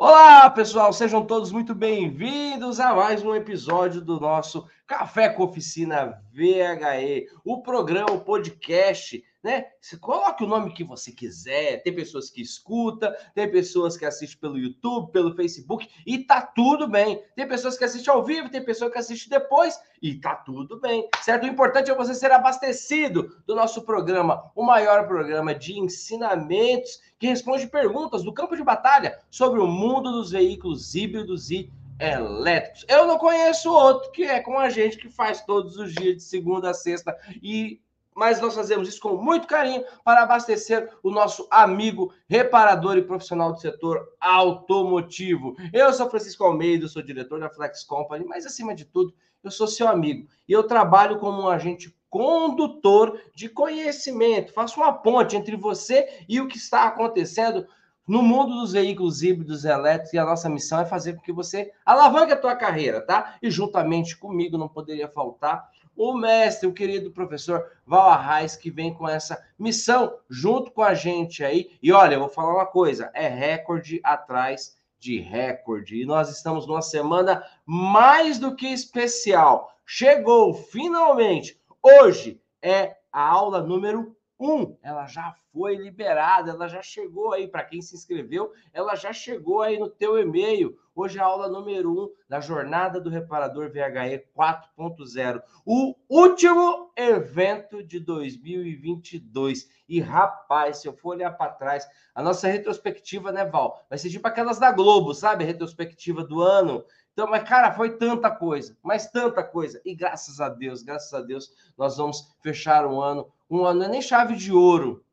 Olá, pessoal, sejam todos muito bem-vindos a mais um episódio do nosso Café com Oficina VHE, o programa, o podcast né? Você coloque o nome que você quiser. Tem pessoas que escutam, tem pessoas que assistem pelo YouTube, pelo Facebook, e tá tudo bem. Tem pessoas que assistem ao vivo, tem pessoas que assistem depois, e tá tudo bem, certo? O importante é você ser abastecido do nosso programa, o maior programa de ensinamentos que responde perguntas do campo de batalha sobre o mundo dos veículos híbridos e elétricos. Eu não conheço outro que é com a gente que faz todos os dias de segunda a sexta e mas nós fazemos isso com muito carinho para abastecer o nosso amigo reparador e profissional do setor automotivo. Eu sou Francisco Almeida, sou diretor da Flex Company, mas acima de tudo, eu sou seu amigo e eu trabalho como um agente condutor de conhecimento. Faço uma ponte entre você e o que está acontecendo no mundo dos veículos híbridos elétricos e a nossa missão é fazer com que você alavanque a tua carreira, tá? E juntamente comigo não poderia faltar o mestre, o querido professor Val Arraes, que vem com essa missão junto com a gente aí. E olha, eu vou falar uma coisa: é recorde atrás de recorde. E nós estamos numa semana mais do que especial. Chegou finalmente. Hoje é a aula número 1. Ela já foi liberada, ela já chegou aí para quem se inscreveu, ela já chegou aí no teu e-mail. Hoje é a aula número 1 da jornada do reparador VHE 4.0, o último evento de 2022. E rapaz, se eu for olhar para trás, a nossa retrospectiva, né, Val, vai ser tipo aquelas da Globo, sabe? A retrospectiva do ano. Então, mas, cara, foi tanta coisa, mas tanta coisa. E graças a Deus, graças a Deus, nós vamos fechar um ano. Um ano não é nem chave de ouro,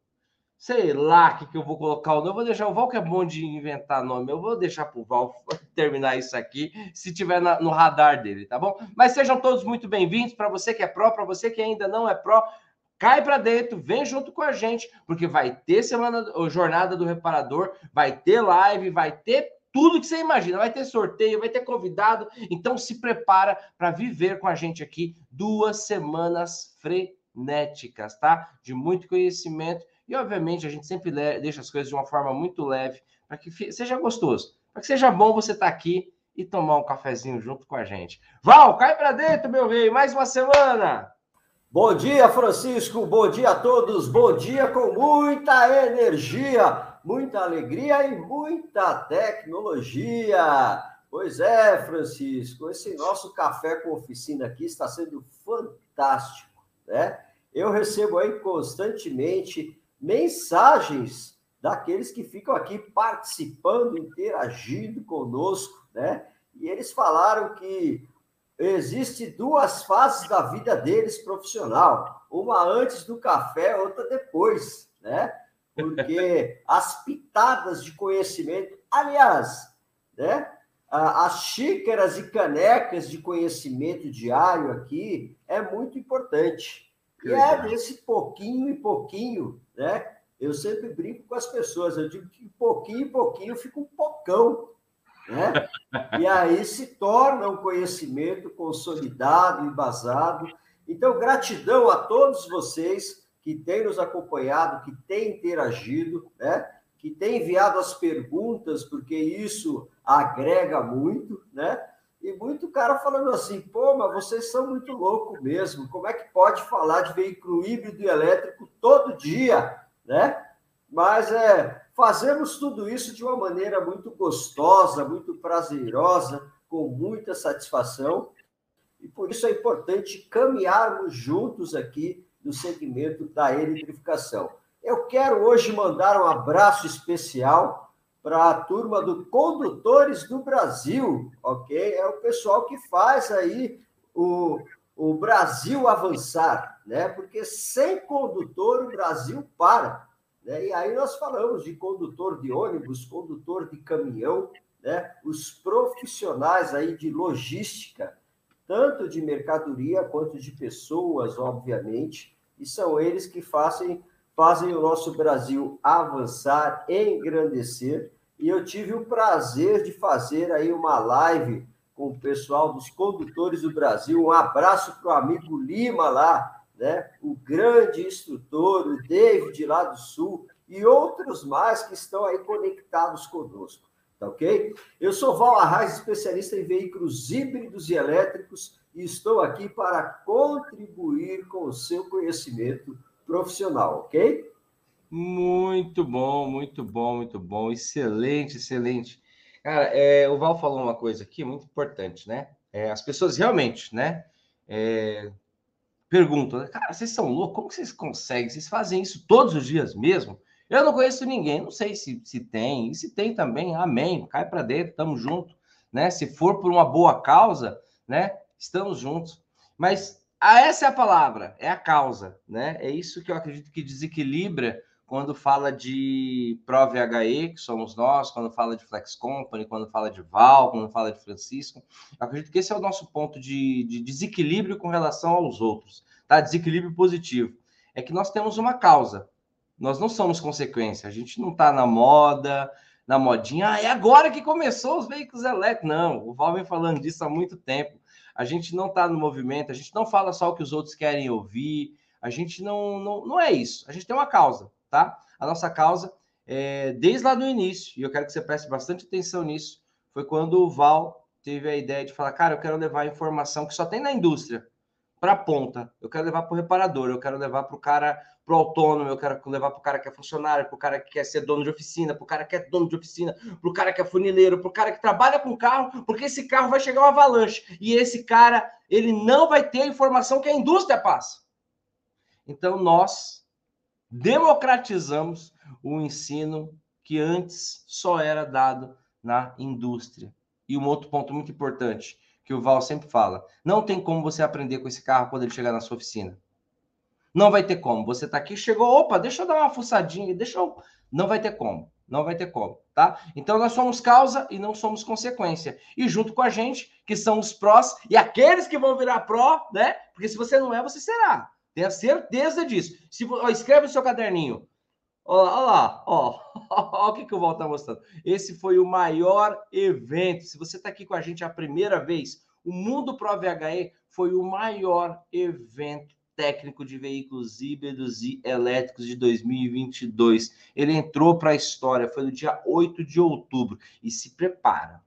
sei lá o que, que eu vou colocar. Eu vou deixar o Val, que é bom de inventar nome. Eu vou deixar para o Val terminar isso aqui, se tiver na, no radar dele, tá bom? Mas sejam todos muito bem-vindos. Para você que é pró, para você que ainda não é pró, cai para dentro, vem junto com a gente, porque vai ter semana, jornada do reparador, vai ter live, vai ter tudo que você imagina. Vai ter sorteio, vai ter convidado. Então se prepara para viver com a gente aqui duas semanas frenéticas, tá? De muito conhecimento e, obviamente, a gente sempre deixa as coisas de uma forma muito leve, para que seja gostoso, para que seja bom você estar tá aqui e tomar um cafezinho junto com a gente. Val, cai para dentro, meu rei, mais uma semana! Bom dia, Francisco, bom dia a todos, bom dia com muita energia, muita alegria e muita tecnologia. Pois é, Francisco, esse nosso café com oficina aqui está sendo fantástico, né? Eu recebo aí constantemente mensagens daqueles que ficam aqui participando, interagindo conosco, né? E eles falaram que existe duas fases da vida deles profissional, uma antes do café, outra depois, né? Porque as pitadas de conhecimento, aliás, né? As xícaras e canecas de conhecimento diário aqui é muito importante. Que e é desse pouquinho e pouquinho, né? Eu sempre brinco com as pessoas, eu digo que pouquinho em pouquinho fica um pocão, né? E aí se torna um conhecimento consolidado, embasado. Então, gratidão a todos vocês que têm nos acompanhado, que têm interagido, né? Que têm enviado as perguntas, porque isso agrega muito, né? E muito cara falando assim, pô, mas vocês são muito loucos mesmo. Como é que pode falar de veículo híbrido e elétrico todo dia, né? Mas é, fazemos tudo isso de uma maneira muito gostosa, muito prazerosa, com muita satisfação. E por isso é importante caminharmos juntos aqui no segmento da eletrificação. Eu quero hoje mandar um abraço especial para a turma do Condutores do Brasil, ok? É o pessoal que faz aí o, o Brasil avançar, né? Porque sem condutor o Brasil para. Né? E aí nós falamos de condutor de ônibus, condutor de caminhão, né? Os profissionais aí de logística, tanto de mercadoria quanto de pessoas, obviamente, e são eles que fazem fazem o nosso Brasil avançar, engrandecer e eu tive o prazer de fazer aí uma live com o pessoal dos condutores do Brasil. Um abraço para o amigo Lima lá, né? o grande instrutor, o David lá do Sul, e outros mais que estão aí conectados conosco. tá ok? Eu sou Val Arraes, especialista em veículos híbridos e elétricos, e estou aqui para contribuir com o seu conhecimento profissional, ok? Muito bom, muito bom, muito bom. Excelente, excelente. Cara, é, o Val falou uma coisa aqui muito importante, né? É, as pessoas realmente, né? É, perguntam, né? cara, vocês são loucos? Como vocês conseguem? Vocês fazem isso todos os dias mesmo? Eu não conheço ninguém, não sei se, se tem, e se tem também, amém, cai para dentro, tamo junto, né? Se for por uma boa causa, né? Estamos juntos. Mas ah, essa é a palavra, é a causa, né? É isso que eu acredito que desequilibra quando fala de ProVHE, que somos nós, quando fala de Flex Company, quando fala de Val, quando fala de Francisco. Eu acredito que esse é o nosso ponto de, de desequilíbrio com relação aos outros, tá? Desequilíbrio positivo. É que nós temos uma causa, nós não somos consequência, a gente não está na moda, na modinha, ah, é agora que começou os veículos elétricos. Não, o Val vem falando disso há muito tempo. A gente não está no movimento, a gente não fala só o que os outros querem ouvir, a gente não, não, não é isso. A gente tem uma causa tá? A nossa causa, é, desde lá do início, e eu quero que você preste bastante atenção nisso, foi quando o Val teve a ideia de falar, cara, eu quero levar informação que só tem na indústria para a ponta. Eu quero levar para o reparador, eu quero levar para o cara, para o autônomo, eu quero levar para o cara que é funcionário, para o cara que quer ser dono de oficina, para o cara que é dono de oficina, para o cara que é funileiro, para o cara que trabalha com carro, porque esse carro vai chegar uma avalanche e esse cara ele não vai ter a informação que a indústria passa. Então nós democratizamos o ensino que antes só era dado na indústria. E um outro ponto muito importante, que o Val sempre fala: não tem como você aprender com esse carro quando ele chegar na sua oficina. Não vai ter como. Você está aqui, chegou, opa, deixa eu dar uma fuçadinha, deixa eu. Não vai ter como. Não vai ter como, tá? Então nós somos causa e não somos consequência. E junto com a gente, que são os prós e aqueles que vão virar pró, né? Porque se você não é, você será. Tenha certeza disso. Se, ó, escreve no seu caderninho. Ó lá, ó. ó o que, que o Val está mostrando. Esse foi o maior evento. Se você está aqui com a gente a primeira vez, o Mundo Pro VHE foi o maior evento técnico de veículos híbridos e elétricos de 2022. Ele entrou para a história, foi no dia 8 de outubro. E se prepara,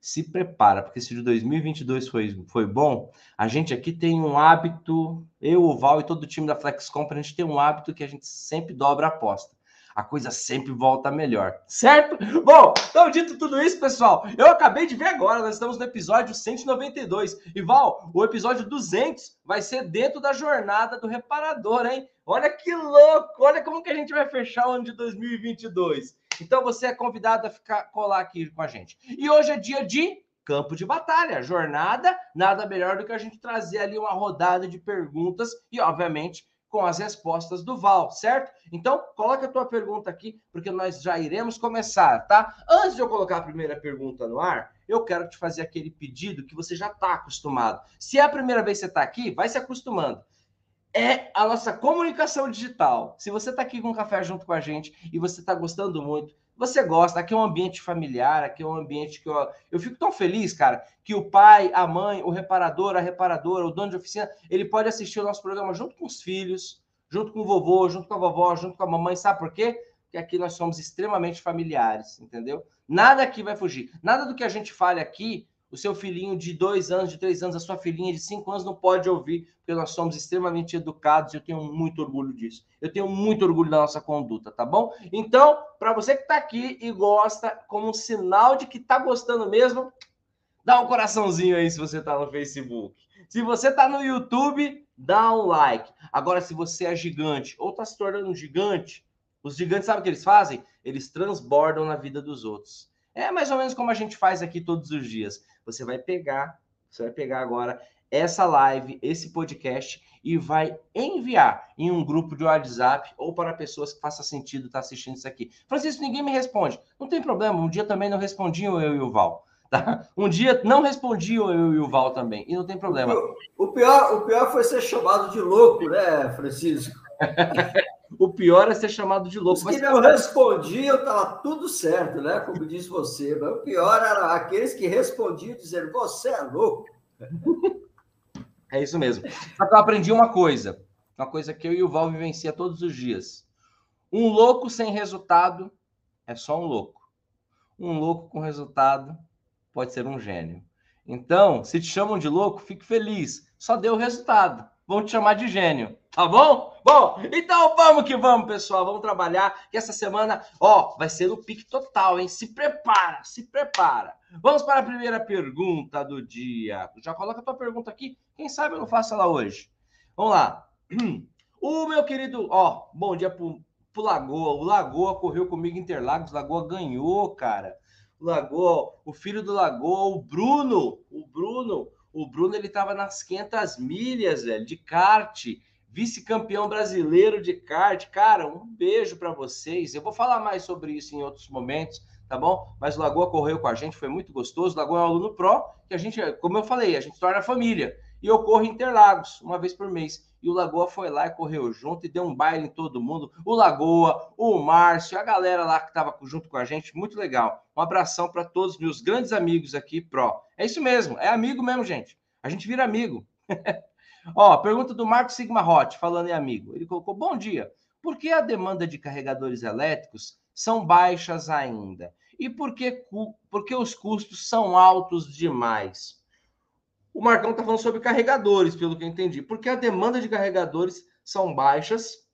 se prepara, porque se de 2022 foi, foi bom, a gente aqui tem um hábito, eu, o Val e todo o time da Flex Company, a gente tem um hábito que a gente sempre dobra a aposta. A coisa sempre volta melhor, certo? Bom, então dito tudo isso, pessoal, eu acabei de ver agora, nós estamos no episódio 192. E Val, o episódio 200 vai ser dentro da jornada do reparador, hein? Olha que louco! Olha como que a gente vai fechar o ano de 2022. Então você é convidado a ficar colar aqui com a gente. E hoje é dia de campo de batalha, jornada, nada melhor do que a gente trazer ali uma rodada de perguntas e, obviamente, com as respostas do Val, certo? Então, coloca a tua pergunta aqui, porque nós já iremos começar, tá? Antes de eu colocar a primeira pergunta no ar, eu quero te fazer aquele pedido que você já está acostumado. Se é a primeira vez que você está aqui, vai se acostumando é a nossa comunicação digital. Se você está aqui com um café junto com a gente e você está gostando muito, você gosta, aqui é um ambiente familiar, aqui é um ambiente que eu, eu fico tão feliz, cara, que o pai, a mãe, o reparador, a reparadora, o dono de oficina, ele pode assistir o nosso programa junto com os filhos, junto com o vovô, junto com a vovó, junto com a mamãe, sabe por quê? Porque aqui nós somos extremamente familiares, entendeu? Nada aqui vai fugir. Nada do que a gente fale aqui o seu filhinho de dois anos, de três anos, a sua filhinha de cinco anos não pode ouvir, porque nós somos extremamente educados eu tenho muito orgulho disso. Eu tenho muito orgulho da nossa conduta, tá bom? Então, para você que está aqui e gosta, como um sinal de que está gostando mesmo, dá um coraçãozinho aí se você está no Facebook. Se você está no YouTube, dá um like. Agora, se você é gigante ou está se tornando um gigante, os gigantes sabem o que eles fazem? Eles transbordam na vida dos outros. É mais ou menos como a gente faz aqui todos os dias. Você vai pegar, você vai pegar agora essa live, esse podcast e vai enviar em um grupo de WhatsApp ou para pessoas que faça sentido estar tá assistindo isso aqui. Francisco, ninguém me responde. Não tem problema, um dia também não respondiam eu e o Val. Tá? Um dia não respondiam eu e o Val também, e não tem problema. O pior, o pior foi ser chamado de louco, né, Francisco? O pior é ser chamado de louco. Os que não respondiam, estava tudo certo, né? Como disse você. Mas o pior era aqueles que respondiam dizendo: você é louco. É isso mesmo. Só que eu aprendi uma coisa. Uma coisa que eu e o Val vivencia todos os dias. Um louco sem resultado é só um louco. um louco com resultado pode ser um gênio. Então, se te chamam de louco, fique feliz. Só deu o resultado. Vão te chamar de gênio, tá bom? Bom, então vamos que vamos, pessoal. Vamos trabalhar. Que essa semana, ó, vai ser o pique total, hein? Se prepara, se prepara. Vamos para a primeira pergunta do dia. Já coloca a tua pergunta aqui. Quem sabe eu não faço ela hoje. Vamos lá. O meu querido, ó, bom dia pro, pro Lagoa. O Lagoa correu comigo Interlagos. Lagoa ganhou, cara. O Lagoa, o filho do Lagoa, o Bruno, o Bruno, o Bruno ele tava nas 500 milhas, velho, de kart, vice-campeão brasileiro de kart. Cara, um beijo para vocês. Eu vou falar mais sobre isso em outros momentos, tá bom? Mas o Lagoa correu com a gente, foi muito gostoso. O Lagoa é um aluno pro, que a gente, como eu falei, a gente torna família. E eu corro em Interlagos, uma vez por mês e o Lagoa foi lá e correu junto e deu um baile em todo mundo. O Lagoa, o Márcio, a galera lá que estava junto com a gente, muito legal. Um abração para todos meus grandes amigos aqui, Pro. É isso mesmo, é amigo mesmo, gente. A gente vira amigo. Ó, pergunta do Marco Sigma Hot, falando em amigo. Ele colocou: Bom dia. Por que a demanda de carregadores elétricos são baixas ainda? E por que, por que os custos são altos demais? O Marcão está falando sobre carregadores, pelo que eu entendi. Porque a demanda de carregadores são baixas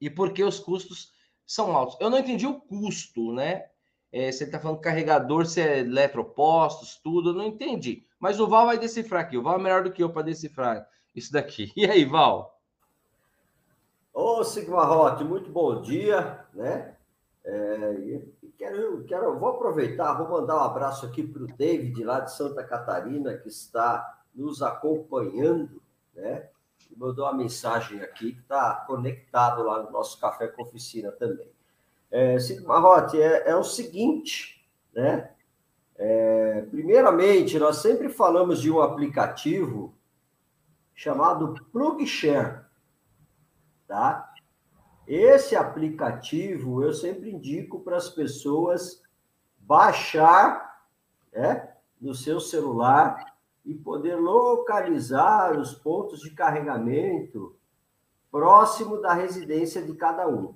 e porque os custos são altos. Eu não entendi o custo, né? É, ele está falando carregador, se é eletropostos, tudo, eu não entendi. Mas o Val vai decifrar aqui. O Val é melhor do que eu para decifrar isso daqui. E aí, Val? Ô, Sigma Hot, muito bom dia, né? É, quero, quero, vou aproveitar, vou mandar um abraço aqui para o David, lá de Santa Catarina, que está nos acompanhando, né? E mandou uma mensagem aqui que está conectado lá no nosso Café com Oficina também. É, Marrote, é, é o seguinte, né? É, primeiramente, nós sempre falamos de um aplicativo chamado PlugShare, tá? Esse aplicativo eu sempre indico para as pessoas baixar né, no seu celular e poder localizar os pontos de carregamento próximo da residência de cada um.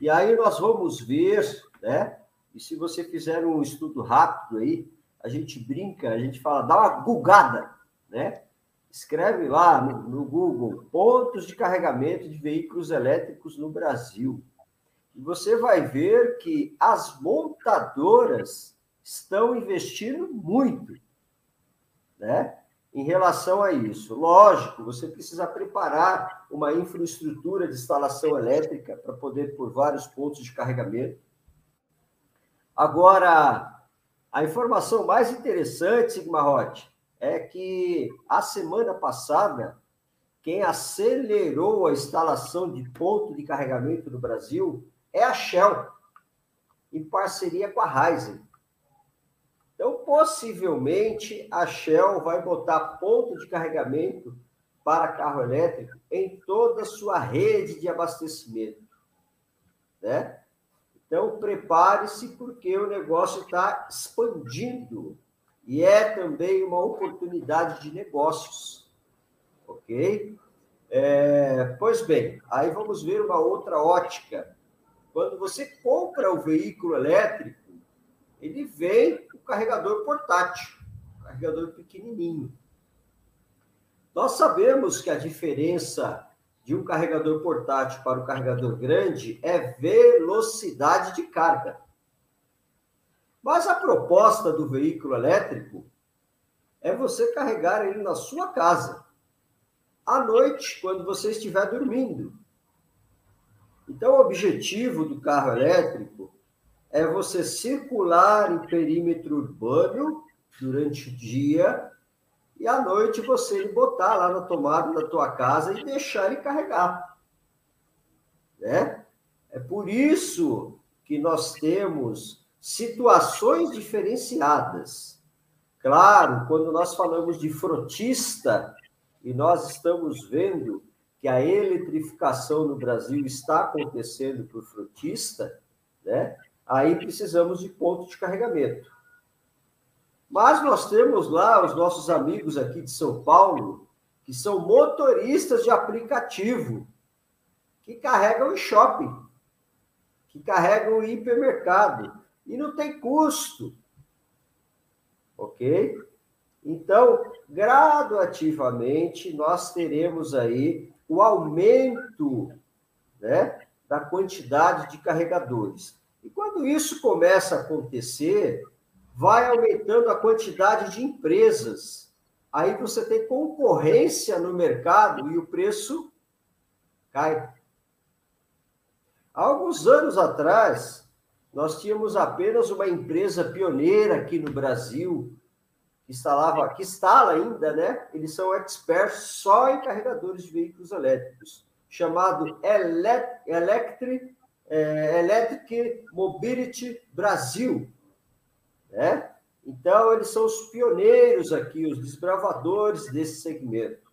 E aí nós vamos ver, né? E se você fizer um estudo rápido aí, a gente brinca, a gente fala, dá uma gugada, né? Escreve lá no, no Google pontos de carregamento de veículos elétricos no Brasil. E você vai ver que as montadoras estão investindo muito, né? Em relação a isso. Lógico, você precisa preparar uma infraestrutura de instalação elétrica para poder por vários pontos de carregamento. Agora, a informação mais interessante, Sigma Roth, é que a semana passada, quem acelerou a instalação de ponto de carregamento no Brasil é a Shell, em parceria com a Ryzen. Então, possivelmente, a Shell vai botar ponto de carregamento para carro elétrico em toda a sua rede de abastecimento. Né? Então, prepare-se, porque o negócio está expandindo e é também uma oportunidade de negócios. Ok? É, pois bem, aí vamos ver uma outra ótica. Quando você compra o veículo elétrico, ele vem o carregador portátil, carregador pequenininho. Nós sabemos que a diferença de um carregador portátil para o carregador grande é velocidade de carga. Mas a proposta do veículo elétrico é você carregar ele na sua casa, à noite, quando você estiver dormindo. Então, o objetivo do carro elétrico é você circular em perímetro urbano durante o dia e à noite você ele botar lá na tomada da tua casa e deixar ele carregar. Né? É por isso que nós temos situações diferenciadas. Claro, quando nós falamos de frotista, e nós estamos vendo que a eletrificação no Brasil está acontecendo por frotista, né? aí precisamos de ponto de carregamento. Mas nós temos lá os nossos amigos aqui de São Paulo, que são motoristas de aplicativo, que carregam em shopping, que carregam em hipermercado, e não tem custo. Ok? Então, gradativamente, nós teremos aí o aumento né, da quantidade de carregadores. E quando isso começa a acontecer, vai aumentando a quantidade de empresas. Aí você tem concorrência no mercado e o preço cai. Há alguns anos atrás, nós tínhamos apenas uma empresa pioneira aqui no Brasil, que instalava, que instala ainda, né? Eles são experts só em carregadores de veículos elétricos, chamado Electric, é, Electric Mobility Brasil, né? Então, eles são os pioneiros aqui, os desbravadores desse segmento.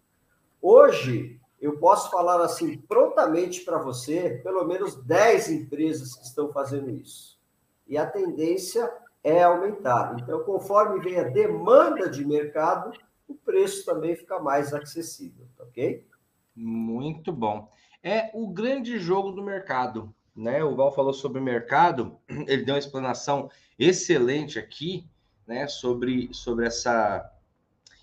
Hoje, eu posso falar assim prontamente para você, pelo menos 10 empresas que estão fazendo isso. E a tendência é aumentar. Então, conforme vem a demanda de mercado, o preço também fica mais acessível, tá ok? Muito bom. É o grande jogo do mercado, né? O Val falou sobre o mercado, ele deu uma explanação excelente aqui, né, sobre, sobre essa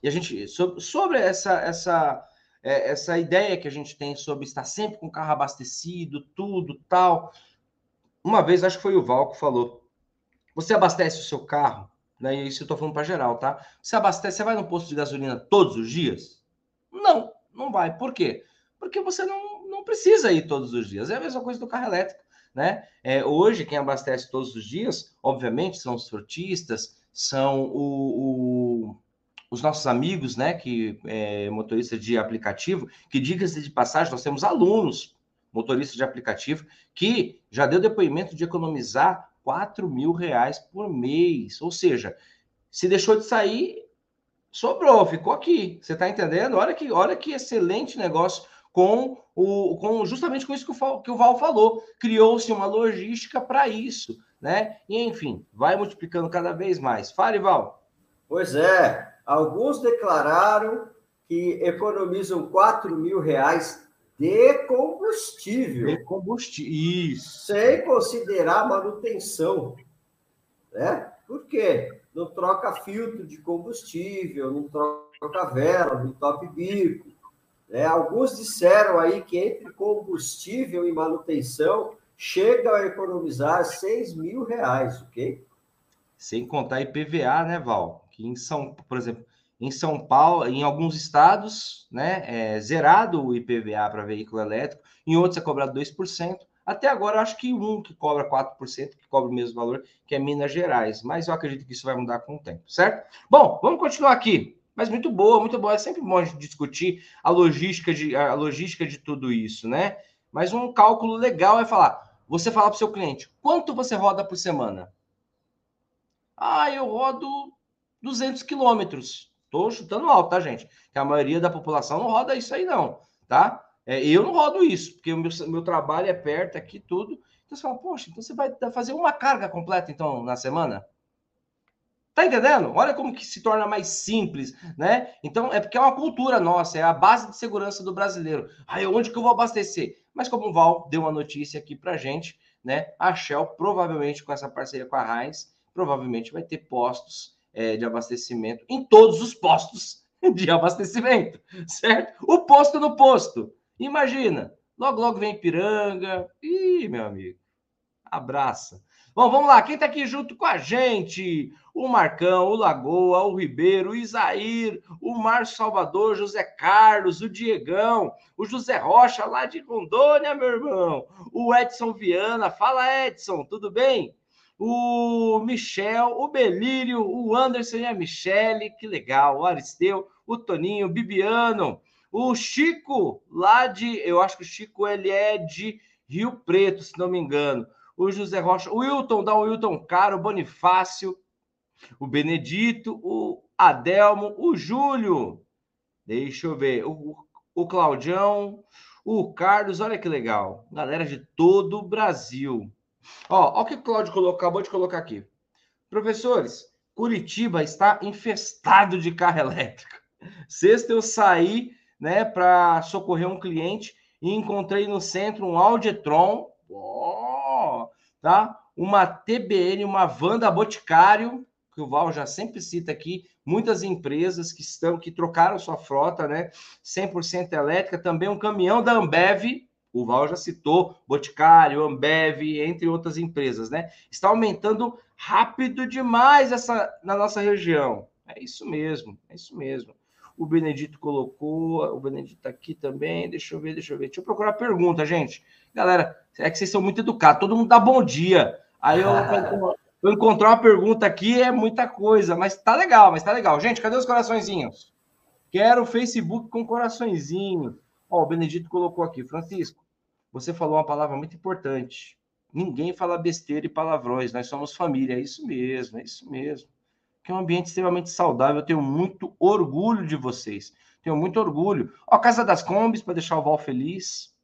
e a gente sobre, sobre essa essa é, essa ideia que a gente tem sobre estar sempre com o carro abastecido, tudo tal. Uma vez acho que foi o Val que falou você abastece o seu carro, né? Isso eu estou falando para geral, tá? Você abastece, você vai no posto de gasolina todos os dias? Não, não vai. Por quê? Porque você não, não precisa ir todos os dias. É a mesma coisa do carro elétrico, né? É, hoje, quem abastece todos os dias, obviamente, são os frotistas, são o, o os nossos amigos, né, que é, motoristas de aplicativo, que diga-se de passagem, nós temos alunos motoristas de aplicativo que já deu depoimento de economizar 4 mil reais por mês. Ou seja, se deixou de sair, sobrou, ficou aqui. Você está entendendo? Olha que, olha que excelente negócio com o com justamente com isso que o, que o Val falou. Criou-se uma logística para isso, né? E enfim, vai multiplicando cada vez mais. Fale, Val. Pois é, alguns declararam que economizam 4 mil reais de combustível. De combustível, isso. Sem considerar manutenção. Né? Por quê? Não troca filtro de combustível, não troca vela, não top bico. Né? Alguns disseram aí que entre combustível e manutenção chega a economizar 6 mil reais, ok? Sem contar IPVA, né, Val? Que em São, por exemplo, em São Paulo, em alguns estados, né, é zerado o IPVA para veículo elétrico, em outros é cobrado 2%. Até agora, acho que um que cobra 4%, que cobra o mesmo valor, que é Minas Gerais. Mas eu acredito que isso vai mudar com o tempo, certo? Bom, vamos continuar aqui. Mas muito boa, muito boa. É sempre bom a gente discutir a logística de, a logística de tudo isso, né? Mas um cálculo legal é falar: você falar para o seu cliente, quanto você roda por semana? Ah, eu rodo 200 quilômetros. Tô chutando alto, tá, gente? Que a maioria da população não roda isso aí, não, tá? É, eu não rodo isso, porque o meu, meu trabalho é perto aqui, tudo. Então você fala, poxa, então você vai fazer uma carga completa, então, na semana? Tá entendendo? Olha como que se torna mais simples, né? Então, é porque é uma cultura nossa, é a base de segurança do brasileiro. Aí, onde que eu vou abastecer? Mas como o Val deu uma notícia aqui pra gente, né? A Shell, provavelmente com essa parceria com a Heinz, provavelmente vai ter postos é, de abastecimento em todos os postos de abastecimento, certo? O posto no posto. Imagina, logo, logo vem Piranga. Ih, meu amigo, abraça. Bom, vamos lá, quem está aqui junto com a gente? O Marcão, o Lagoa, o Ribeiro, o Isair, o Márcio Salvador, José Carlos, o Diegão, o José Rocha, lá de Rondônia, meu irmão, o Edson Viana. Fala, Edson, tudo bem? o Michel, o Belírio, o Anderson e a Michele, que legal, o Aristeu, o Toninho, o Bibiano, o Chico, lá de, eu acho que o Chico ele é de Rio Preto, se não me engano, o José Rocha, o Wilton, dá o Wilton Caro, o Bonifácio, o Benedito, o Adelmo, o Júlio, deixa eu ver, o, o Claudião, o Carlos, olha que legal, galera de todo o Brasil. Ó, ó o que o Cláudio colocou, acabou de colocar aqui. Professores, Curitiba está infestado de carro elétrico. Sexta eu saí, né, para socorrer um cliente e encontrei no centro um Audi e-tron, oh, tá? uma TBN, uma Vanda Boticário, que o Val já sempre cita aqui, muitas empresas que estão que trocaram sua frota, né? 100% elétrica, também um caminhão da Ambev, o Val já citou, Boticário, Ambev, entre outras empresas, né? Está aumentando rápido demais essa na nossa região. É isso mesmo, é isso mesmo. O Benedito colocou, o Benedito está aqui também. Deixa eu ver, deixa eu ver. Deixa eu procurar pergunta, gente. Galera, é que vocês são muito educados, todo mundo dá bom dia. Aí eu, eu encontrar uma pergunta aqui é muita coisa, mas tá legal, mas tá legal. Gente, cadê os coraçõezinhos? Quero o Facebook com coraçõezinho. Ó, o Benedito colocou aqui, Francisco, você falou uma palavra muito importante. Ninguém fala besteira e palavrões, nós somos família. É isso mesmo, é isso mesmo. Que é um ambiente extremamente saudável. Eu tenho muito orgulho de vocês. Tenho muito orgulho. Ó, Casa das Combis, para deixar o Val feliz.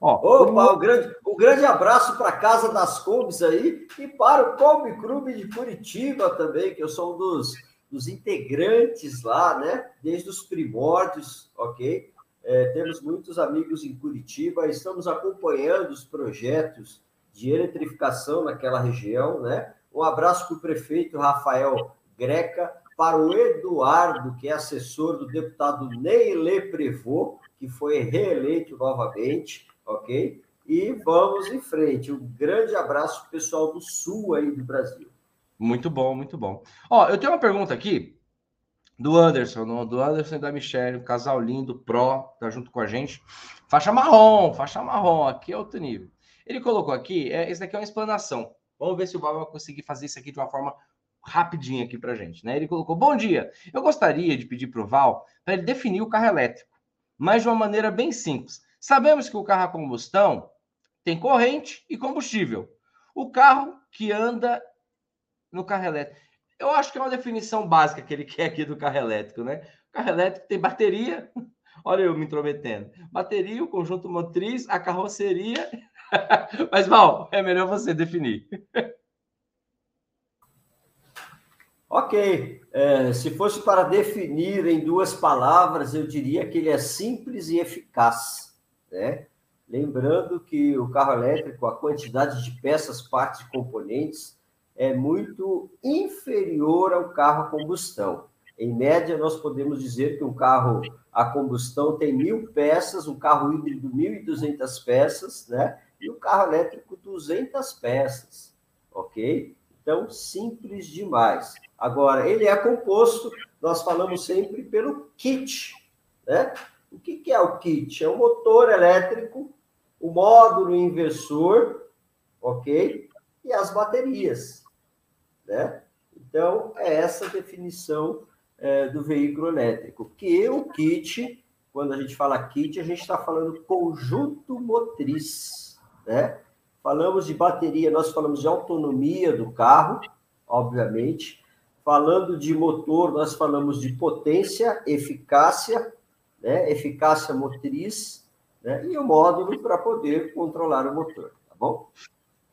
Ó, Opa, um grande, um grande abraço para a Casa das Combis aí e para o Combi Clube de Curitiba também, que eu sou um dos, dos integrantes lá, né? Desde os primórdios, ok? É, temos muitos amigos em Curitiba, estamos acompanhando os projetos de eletrificação naquela região, né? Um abraço para o prefeito Rafael Greca, para o Eduardo, que é assessor do deputado Neile Prevô, que foi reeleito novamente, ok? E vamos em frente. Um grande abraço pessoal do sul aí do Brasil. Muito bom, muito bom. Ó, eu tenho uma pergunta aqui do Anderson, do Anderson e da Michelle, um casal lindo, pró, tá junto com a gente. Faixa marrom, faixa marrom, aqui é outro nível. Ele colocou aqui, é, esse daqui é uma explanação. Vamos ver se o Val vai conseguir fazer isso aqui de uma forma rapidinha aqui para gente, né? Ele colocou: Bom dia, eu gostaria de pedir para o Val para ele definir o carro elétrico, mas de uma maneira bem simples. Sabemos que o carro a combustão tem corrente e combustível. O carro que anda no carro elétrico. Eu acho que é uma definição básica que ele quer aqui do carro elétrico, né? O carro elétrico tem bateria, olha eu me intrometendo. Bateria, o conjunto motriz, a carroceria. Mas, Val, é melhor você definir. Ok. É, se fosse para definir em duas palavras, eu diria que ele é simples e eficaz. Né? Lembrando que o carro elétrico, a quantidade de peças, partes e componentes é muito inferior ao carro a combustão. Em média, nós podemos dizer que um carro a combustão tem mil peças, um carro híbrido 1.200 peças, né? E o carro elétrico 200 peças, ok? Então, simples demais. Agora, ele é composto, nós falamos sempre pelo kit, né? O que, que é o kit? É o motor elétrico, o módulo inversor, ok? E as baterias né? Então, é essa definição é, do veículo elétrico. Que o kit, quando a gente fala kit, a gente está falando conjunto motriz, né? Falamos de bateria, nós falamos de autonomia do carro, obviamente. Falando de motor, nós falamos de potência, eficácia, né? eficácia motriz, né? e o módulo para poder controlar o motor, tá bom?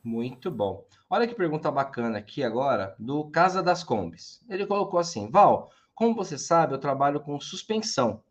Muito bom. Olha que pergunta bacana aqui agora do Casa das Combis. Ele colocou assim: Val, como você sabe, eu trabalho com suspensão.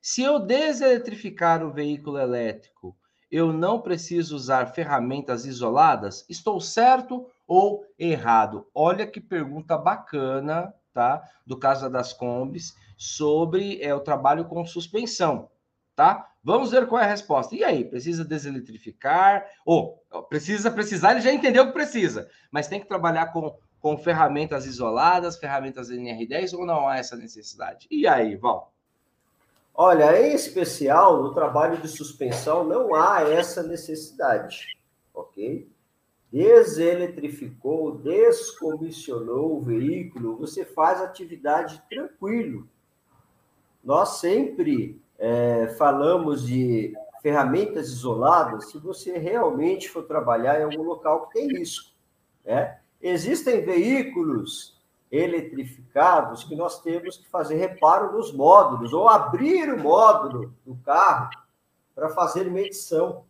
Se eu deseletrificar o veículo elétrico, eu não preciso usar ferramentas isoladas? Estou certo ou errado? Olha que pergunta bacana, tá? Do Casa das Combis sobre é, o trabalho com suspensão, tá? Vamos ver qual é a resposta. E aí, precisa deseletrificar? Ou precisa precisar, ele já entendeu que precisa, mas tem que trabalhar com, com ferramentas isoladas, ferramentas NR10 ou não há essa necessidade? E aí, Val? Olha, em especial no trabalho de suspensão não há essa necessidade, ok? Deseletrificou, descomissionou o veículo, você faz atividade tranquilo. Nós sempre é, falamos de ferramentas isoladas, se você realmente for trabalhar em algum local que tem risco. Né? Existem veículos eletrificados que nós temos que fazer reparo nos módulos, ou abrir o módulo do carro para fazer medição.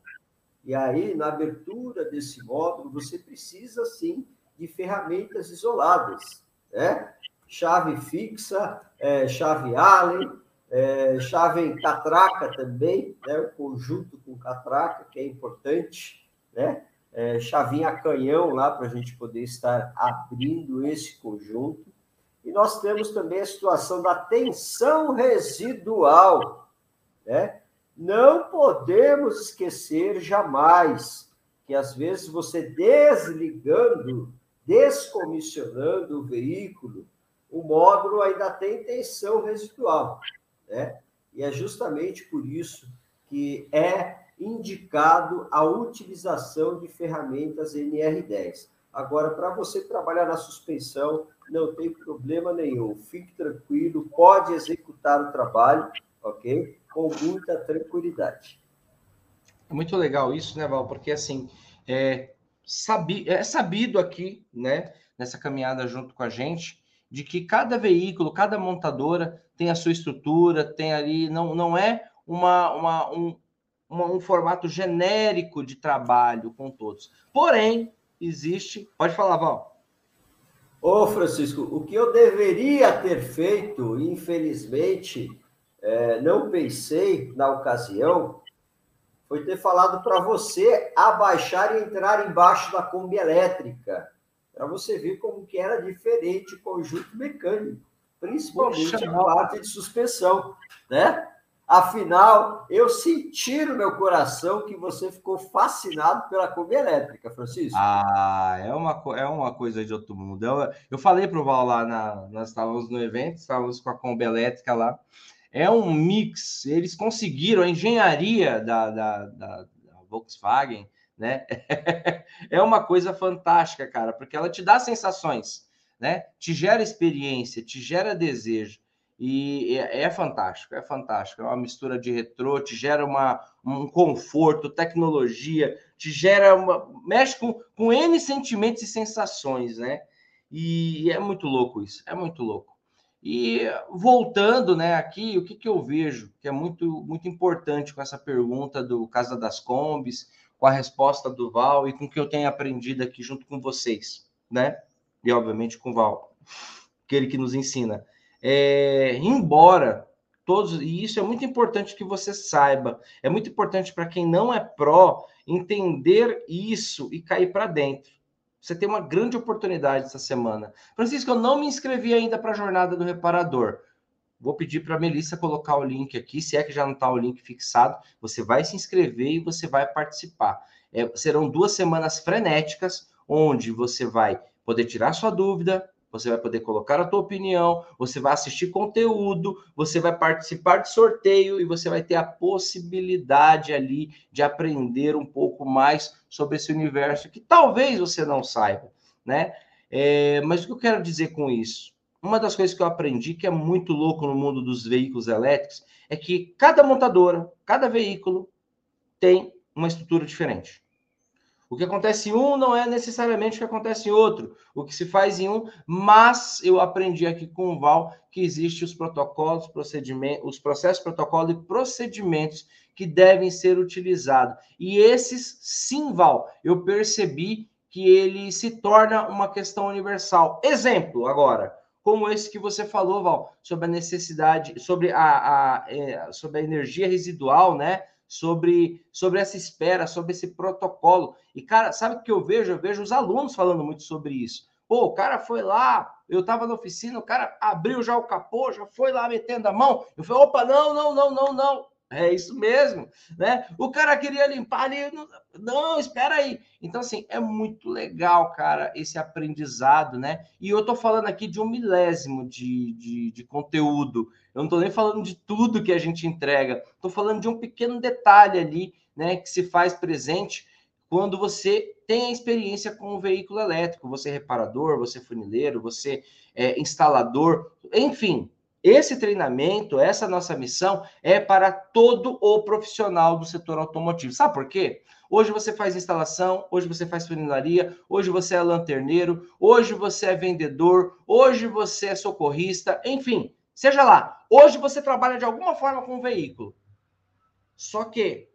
E aí, na abertura desse módulo, você precisa, sim, de ferramentas isoladas, né? Chave fixa, é, chave Allen, é, chave catraca também, né? o conjunto com catraca, que é importante, né? É, chavinha canhão lá para a gente poder estar abrindo esse conjunto. E nós temos também a situação da tensão residual. Né? Não podemos esquecer jamais que, às vezes, você desligando, descomissionando o veículo, o módulo ainda tem tensão residual. Né? E é justamente por isso que é indicado a utilização de ferramentas NR10. Agora, para você trabalhar na suspensão, não tem problema nenhum. Fique tranquilo, pode executar o trabalho, ok? Com muita tranquilidade. É muito legal isso, né, Val? Porque assim, é, sabi, é sabido aqui, né, nessa caminhada junto com a gente, de que cada veículo, cada montadora tem a sua estrutura, tem ali, não, não é uma, uma, um, uma, um formato genérico de trabalho com todos. Porém, existe. Pode falar, Val. Ô, Francisco, o que eu deveria ter feito, infelizmente, é, não pensei na ocasião, foi ter falado para você abaixar e entrar embaixo da Kombi elétrica, para você ver como que era diferente o conjunto mecânico, principalmente Poxa, a parte de suspensão, né? Afinal, eu senti no meu coração que você ficou fascinado pela Kombi elétrica, Francisco. Ah, é uma, é uma coisa de outro mundo. Eu, eu falei para o Val lá, na, nós estávamos no evento, estávamos com a Kombi elétrica lá. É um mix, eles conseguiram, a engenharia da, da, da, da Volkswagen, né? é uma coisa fantástica, cara, porque ela te dá sensações, né? Te gera experiência, te gera desejo. E é, é, fantástico, é fantástico. É uma mistura de retrô, te gera uma, um conforto, tecnologia, te gera uma. mexe com, com N sentimentos e sensações, né? E é muito louco isso, é muito louco. E voltando, né, aqui, o que, que eu vejo que é muito, muito importante com essa pergunta do Casa das Combis, com a resposta do Val e com o que eu tenho aprendido aqui junto com vocês, né? E obviamente com o Val, aquele que nos ensina é, embora todos, e isso é muito importante que você saiba, é muito importante para quem não é pró entender isso e cair para dentro. Você tem uma grande oportunidade essa semana. Francisco, eu não me inscrevi ainda para a jornada do reparador. Vou pedir para a Melissa colocar o link aqui, se é que já não está o link fixado. Você vai se inscrever e você vai participar. É, serão duas semanas frenéticas, onde você vai poder tirar sua dúvida, você vai poder colocar a tua opinião, você vai assistir conteúdo, você vai participar de sorteio e você vai ter a possibilidade ali de aprender um pouco mais sobre esse universo que talvez você não saiba, né? É, mas o que eu quero dizer com isso? Uma das coisas que eu aprendi que é muito louco no mundo dos veículos elétricos é que cada montadora, cada veículo tem uma estrutura diferente. O que acontece em um não é necessariamente o que acontece em outro. O que se faz em um, mas eu aprendi aqui com o Val que existem os protocolos, procedimentos, os processos, protocolo e procedimentos que devem ser utilizados. E esses, sim, Val, eu percebi que ele se torna uma questão universal. Exemplo agora, como esse que você falou, Val, sobre a necessidade, sobre a, a é, sobre a energia residual, né? Sobre, sobre essa espera, sobre esse protocolo. E, cara, sabe o que eu vejo? Eu vejo os alunos falando muito sobre isso. Pô, o cara foi lá, eu estava na oficina, o cara abriu já o capô, já foi lá metendo a mão. Eu falei, opa, não, não, não, não, não. É isso mesmo, né? O cara queria limpar ali, não, não, espera aí. Então, assim, é muito legal, cara, esse aprendizado, né? E eu tô falando aqui de um milésimo de, de, de conteúdo. Eu não tô nem falando de tudo que a gente entrega. Tô falando de um pequeno detalhe ali, né, que se faz presente quando você tem a experiência com o veículo elétrico. Você é reparador, você é funileiro, você é instalador, enfim, esse treinamento, essa nossa missão é para todo o profissional do setor automotivo. Sabe por quê? Hoje você faz instalação, hoje você faz funilaria, hoje você é lanterneiro, hoje você é vendedor, hoje você é socorrista, enfim, seja lá. Hoje você trabalha de alguma forma com um veículo. Só que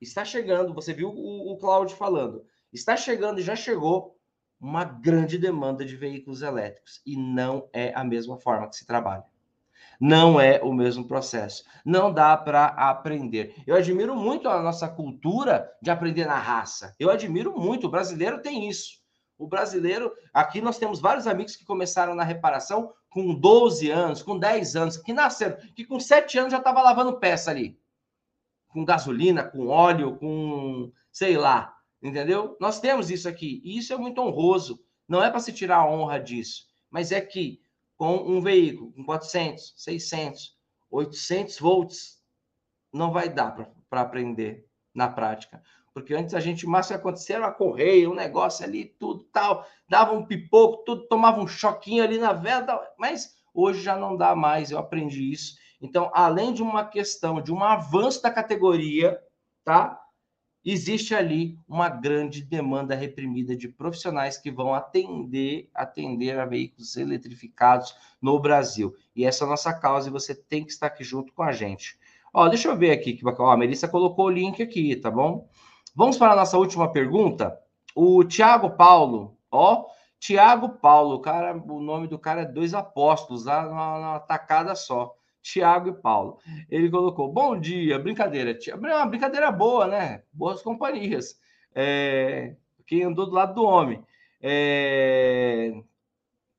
está chegando, você viu o, o Cláudio falando, está chegando e já chegou uma grande demanda de veículos elétricos e não é a mesma forma que se trabalha. Não é o mesmo processo. Não dá para aprender. Eu admiro muito a nossa cultura de aprender na raça. Eu admiro muito. O brasileiro tem isso. O brasileiro, aqui nós temos vários amigos que começaram na reparação com 12 anos, com 10 anos, que nasceram, que com 7 anos já estava lavando peça ali. Com gasolina, com óleo, com sei lá, entendeu? Nós temos isso aqui. E isso é muito honroso. Não é para se tirar a honra disso, mas é que com um veículo com 400, 600, 800 volts, não vai dar para aprender na prática. Porque antes a gente, mais que acontecia uma correia, um negócio ali, tudo tal, dava um pipoco, tudo, tomava um choquinho ali na vela, mas hoje já não dá mais, eu aprendi isso. Então, além de uma questão de um avanço da categoria, tá? existe ali uma grande demanda reprimida de profissionais que vão atender, atender a veículos eletrificados no Brasil. E essa é a nossa causa e você tem que estar aqui junto com a gente. Ó, deixa eu ver aqui que Ó, a Melissa colocou o link aqui, tá bom? Vamos para a nossa última pergunta. O Tiago Paulo, ó, Tiago Paulo, cara, o nome do cara é dois apóstolos, lá numa, tacada só. Tiago e Paulo. Ele colocou: Bom dia, brincadeira. Uma brincadeira boa, né? Boas companhias. É... Quem andou do lado do homem. É...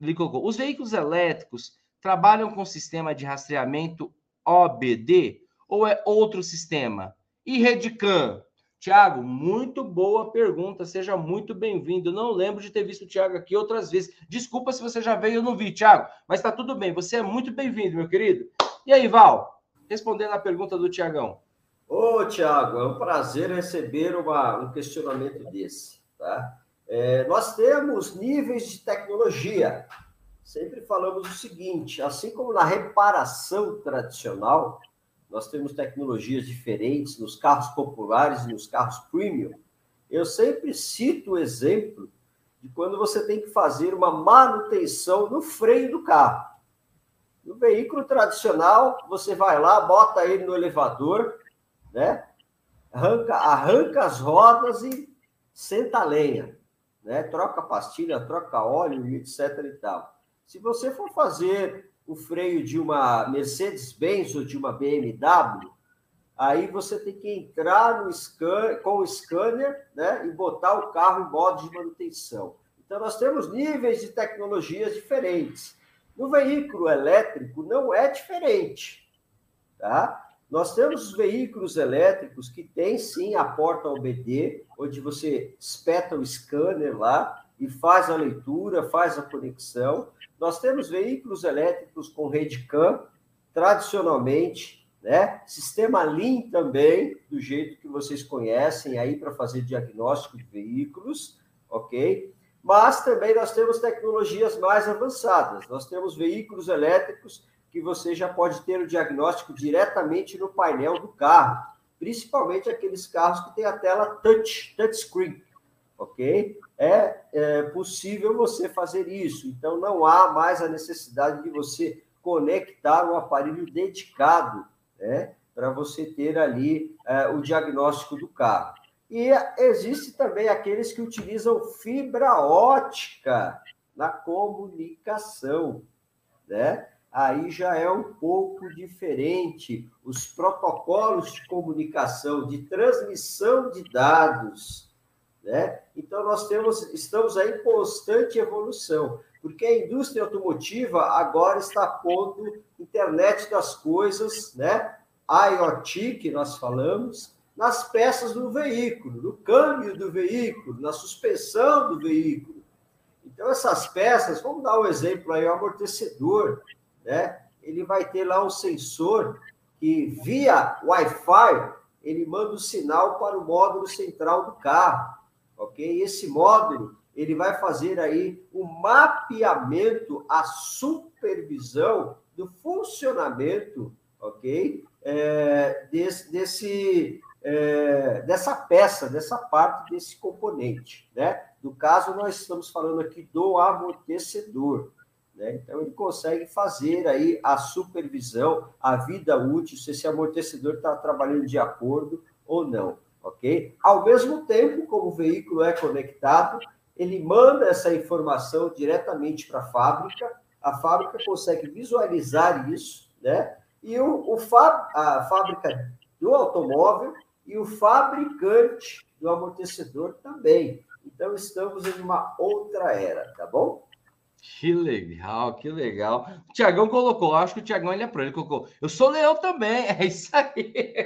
Ele colocou: Os veículos elétricos trabalham com sistema de rastreamento OBD ou é outro sistema? E Redcam? Tiago, muito boa pergunta, seja muito bem-vindo. Não lembro de ter visto o Tiago aqui outras vezes. Desculpa se você já veio e não vi, Tiago, mas está tudo bem. Você é muito bem-vindo, meu querido. E aí, Val, respondendo a pergunta do Tiagão. Ô, Tiago, é um prazer receber uma, um questionamento desse. Tá? É, nós temos níveis de tecnologia. Sempre falamos o seguinte: assim como na reparação tradicional, nós temos tecnologias diferentes nos carros populares e nos carros premium. Eu sempre cito o exemplo de quando você tem que fazer uma manutenção no freio do carro. No veículo tradicional, você vai lá, bota ele no elevador, né? Arranca, arranca as rodas e senta a lenha, né? Troca pastilha, troca óleo, etc e tal. Se você for fazer o freio de uma Mercedes-Benz ou de uma BMW, aí você tem que entrar no scan, com o scanner, né, e botar o carro em modo de manutenção. Então nós temos níveis de tecnologias diferentes. No veículo elétrico não é diferente, tá? Nós temos os veículos elétricos que têm sim a porta OBD, onde você espeta o scanner lá e faz a leitura, faz a conexão. Nós temos veículos elétricos com rede CAN, tradicionalmente, né? Sistema Lean também, do jeito que vocês conhecem aí para fazer diagnóstico de veículos, ok? mas também nós temos tecnologias mais avançadas. Nós temos veículos elétricos que você já pode ter o diagnóstico diretamente no painel do carro, principalmente aqueles carros que têm a tela touch, touchscreen, ok? É, é possível você fazer isso, então não há mais a necessidade de você conectar um aparelho dedicado, né, para você ter ali é, o diagnóstico do carro. E existe também aqueles que utilizam fibra ótica na comunicação, né? Aí já é um pouco diferente os protocolos de comunicação, de transmissão de dados, né? Então nós temos, estamos aí em constante evolução, porque a indústria automotiva agora está pondo internet das coisas, né? IoT que nós falamos, nas peças do veículo, no câmbio do veículo, na suspensão do veículo. Então, essas peças, vamos dar um exemplo aí, o amortecedor, né? Ele vai ter lá um sensor que, via Wi-Fi, ele manda o sinal para o módulo central do carro, ok? Esse módulo, ele vai fazer aí o mapeamento, a supervisão do funcionamento, ok? É, desse, desse é, dessa peça, dessa parte desse componente, né? No caso, nós estamos falando aqui do amortecedor, né? Então, ele consegue fazer aí a supervisão, a vida útil, se esse amortecedor está trabalhando de acordo ou não, ok? Ao mesmo tempo, como o veículo é conectado, ele manda essa informação diretamente para a fábrica, a fábrica consegue visualizar isso, né? E o, o fab, a fábrica do automóvel e o fabricante do amortecedor também. Então, estamos em uma outra era, tá bom? Que legal, que legal. O Tiagão colocou, acho que o Tiagão ele é pro, ele colocou. Eu sou leão também, é isso aí.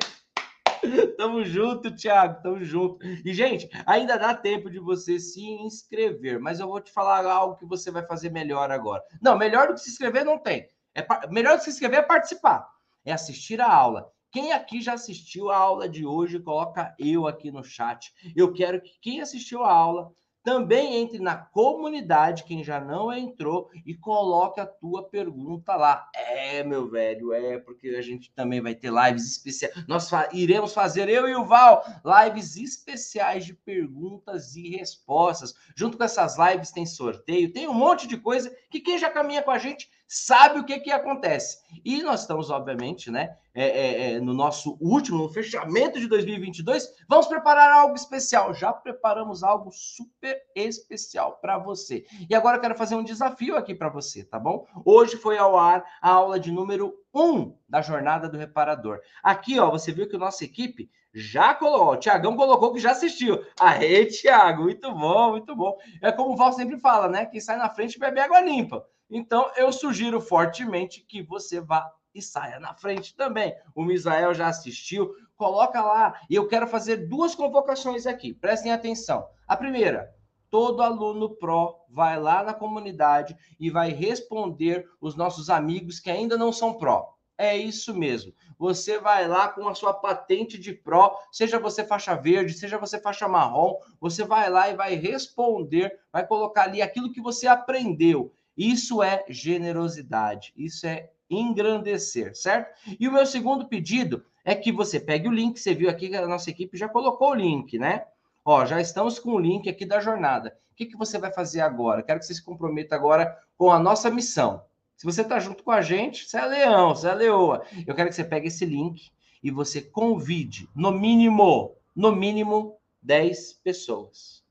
Tamo junto, Thiago, tamo junto. E, gente, ainda dá tempo de você se inscrever, mas eu vou te falar algo que você vai fazer melhor agora. Não, melhor do que se inscrever não tem. É, melhor do que se inscrever é participar, é assistir a aula. Quem aqui já assistiu a aula de hoje, coloca eu aqui no chat. Eu quero que quem assistiu a aula também entre na comunidade, quem já não entrou, e coloque a tua pergunta lá. É, meu velho, é, porque a gente também vai ter lives especiais. Nós fa iremos fazer, eu e o Val, lives especiais de perguntas e respostas. Junto com essas lives tem sorteio, tem um monte de coisa que quem já caminha com a gente sabe o que, que acontece. E nós estamos, obviamente, né, é, é, é, no nosso último, no fechamento de 2022, vamos preparar algo especial. Já preparamos algo super especial para você. E agora eu quero fazer um desafio aqui para você, tá bom? Hoje foi ao ar a aula de número 1 da Jornada do Reparador. Aqui, ó, você viu que a nossa equipe já colocou, o Tiagão colocou que já assistiu. Aê, Tiago, muito bom, muito bom. É como o Val sempre fala, né? Quem sai na frente bebe água limpa. Então, eu sugiro fortemente que você vá e saia na frente também. O Misael já assistiu, coloca lá. E eu quero fazer duas convocações aqui, prestem atenção. A primeira, todo aluno pró vai lá na comunidade e vai responder os nossos amigos que ainda não são pró. É isso mesmo. Você vai lá com a sua patente de pró, seja você faixa verde, seja você faixa marrom, você vai lá e vai responder, vai colocar ali aquilo que você aprendeu. Isso é generosidade, isso é engrandecer, certo? E o meu segundo pedido é que você pegue o link, você viu aqui que a nossa equipe já colocou o link, né? Ó, já estamos com o link aqui da jornada. O que, que você vai fazer agora? Quero que você se comprometa agora com a nossa missão. Se você está junto com a gente, você é leão, você é leoa. Eu quero que você pegue esse link e você convide, no mínimo, no mínimo, 10 pessoas.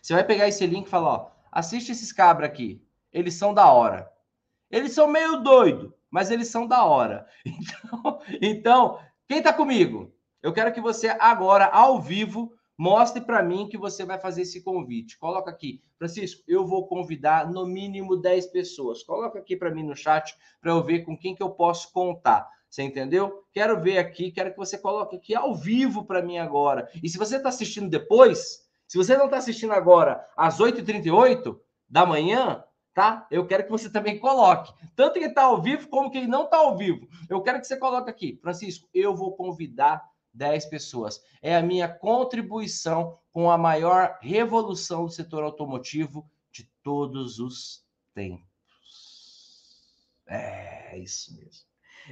Você vai pegar esse link e falar, ó, assiste esses cabras aqui eles são da hora. Eles são meio doido, mas eles são da hora. Então, então quem está comigo? Eu quero que você agora, ao vivo, mostre para mim que você vai fazer esse convite. Coloca aqui, Francisco, eu vou convidar no mínimo 10 pessoas. Coloca aqui para mim no chat para eu ver com quem que eu posso contar. Você entendeu? Quero ver aqui, quero que você coloque aqui ao vivo para mim agora. E se você está assistindo depois, se você não está assistindo agora às 8h38 da manhã, tá? Eu quero que você também coloque, tanto quem está ao vivo como quem não está ao vivo. Eu quero que você coloque aqui, Francisco, eu vou convidar 10 pessoas. É a minha contribuição com a maior revolução do setor automotivo de todos os tempos. É isso mesmo.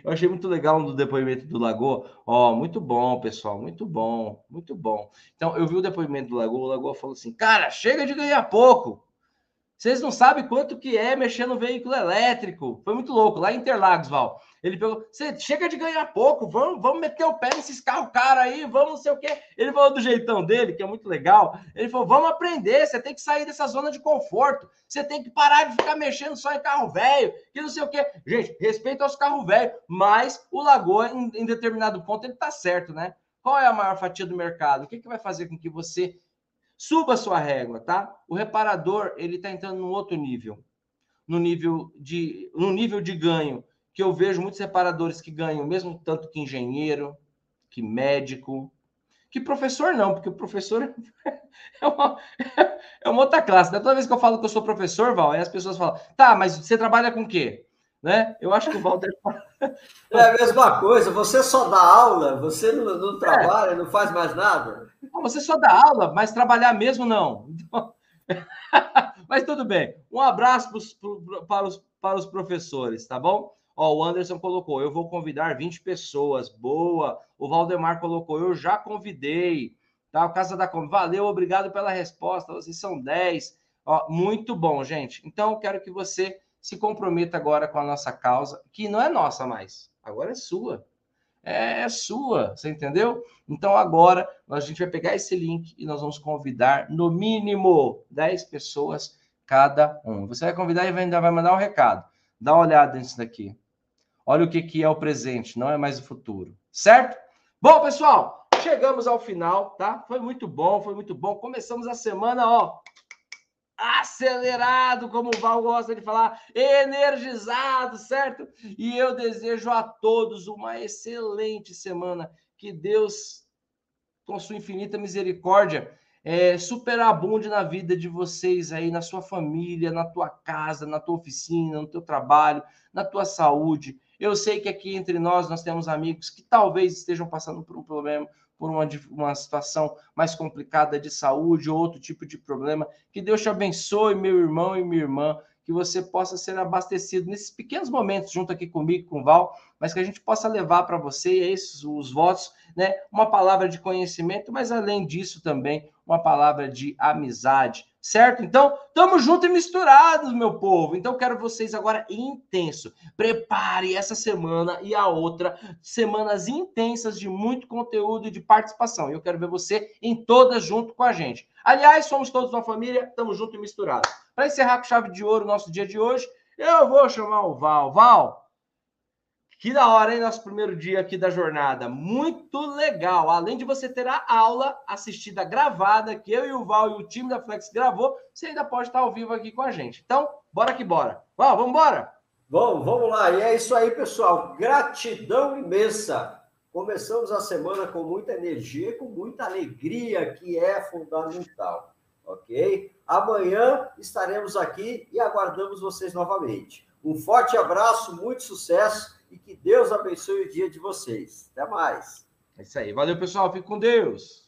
Eu achei muito legal do depoimento do Lagoa. Ó, oh, muito bom, pessoal, muito bom, muito bom. Então, eu vi o depoimento do Lagoa, o Lagoa falou assim: cara, chega de ganhar pouco. Vocês não sabem quanto que é mexer no veículo elétrico. Foi muito louco. Lá em Interlagos, Val. Ele pegou, você chega de ganhar pouco, vamos, vamos meter o pé nesses carros caros aí, vamos não sei o quê. Ele falou do jeitão dele, que é muito legal. Ele falou: vamos aprender, você tem que sair dessa zona de conforto. Você tem que parar de ficar mexendo só em carro velho, que não sei o quê. Gente, respeito aos carros velhos, mas o Lagoa, em, em determinado ponto, ele tá certo, né? Qual é a maior fatia do mercado? O que, que vai fazer com que você Suba sua régua, tá? O reparador, ele está entrando num outro nível. No nível de, no nível de ganho, que eu vejo muitos reparadores que ganham mesmo tanto que engenheiro, que médico, que professor não, porque o professor é uma, é uma outra classe. Né? Toda vez que eu falo que eu sou professor, Val, aí as pessoas falam, tá, mas você trabalha com o quê? Né? Eu acho que o Walter. é a mesma coisa, você só dá aula, você não, não trabalha, é. não faz mais nada. Você só dá aula, mas trabalhar mesmo não. Então... mas tudo bem. Um abraço pros, para, os, para os professores, tá bom? Ó, o Anderson colocou, eu vou convidar 20 pessoas. Boa. O Valdemar colocou, eu já convidei. Tá? O Casa da Com. Valeu, obrigado pela resposta. Vocês são 10. Ó, muito bom, gente. Então, eu quero que você se comprometa agora com a nossa causa, que não é nossa mais, agora é sua. É, é sua, você entendeu? Então agora a gente vai pegar esse link e nós vamos convidar no mínimo 10 pessoas cada um. Você vai convidar e ainda vai mandar um recado. Dá uma olhada nisso daqui. Olha o que, que é o presente, não é mais o futuro. Certo? Bom, pessoal, chegamos ao final, tá? Foi muito bom, foi muito bom. Começamos a semana, ó, acelerado, como o Val gosta de falar, energizado, certo? E eu desejo a todos uma excelente semana. Que Deus, com sua infinita misericórdia, é, superabunde na vida de vocês aí, na sua família, na tua casa, na tua oficina, no teu trabalho, na tua saúde. Eu sei que aqui entre nós nós temos amigos que talvez estejam passando por um problema, por uma, uma situação mais complicada de saúde ou outro tipo de problema. Que Deus te abençoe, meu irmão e minha irmã, que você possa ser abastecido nesses pequenos momentos junto aqui comigo, com o Val, mas que a gente possa levar para você esses os votos, né? Uma palavra de conhecimento, mas além disso também uma palavra de amizade, certo? Então, estamos juntos e misturados, meu povo. Então, quero vocês agora intenso. Prepare essa semana e a outra, semanas intensas de muito conteúdo e de participação. Eu quero ver você em todas junto com a gente. Aliás, somos todos uma família, estamos juntos e misturados. Para encerrar com chave de ouro o nosso dia de hoje, eu vou chamar o Val. Val, que da hora, hein? Nosso primeiro dia aqui da jornada. Muito legal. Além de você ter a aula assistida gravada, que eu e o Val e o time da Flex gravou, você ainda pode estar ao vivo aqui com a gente. Então, bora que bora. Val, vamos embora? Vamos, vamos lá. E é isso aí, pessoal. Gratidão imensa. Começamos a semana com muita energia e com muita alegria, que é fundamental. Ok? Amanhã estaremos aqui e aguardamos vocês novamente. Um forte abraço, muito sucesso e que Deus abençoe o dia de vocês. Até mais. É isso aí. Valeu, pessoal. Fique com Deus.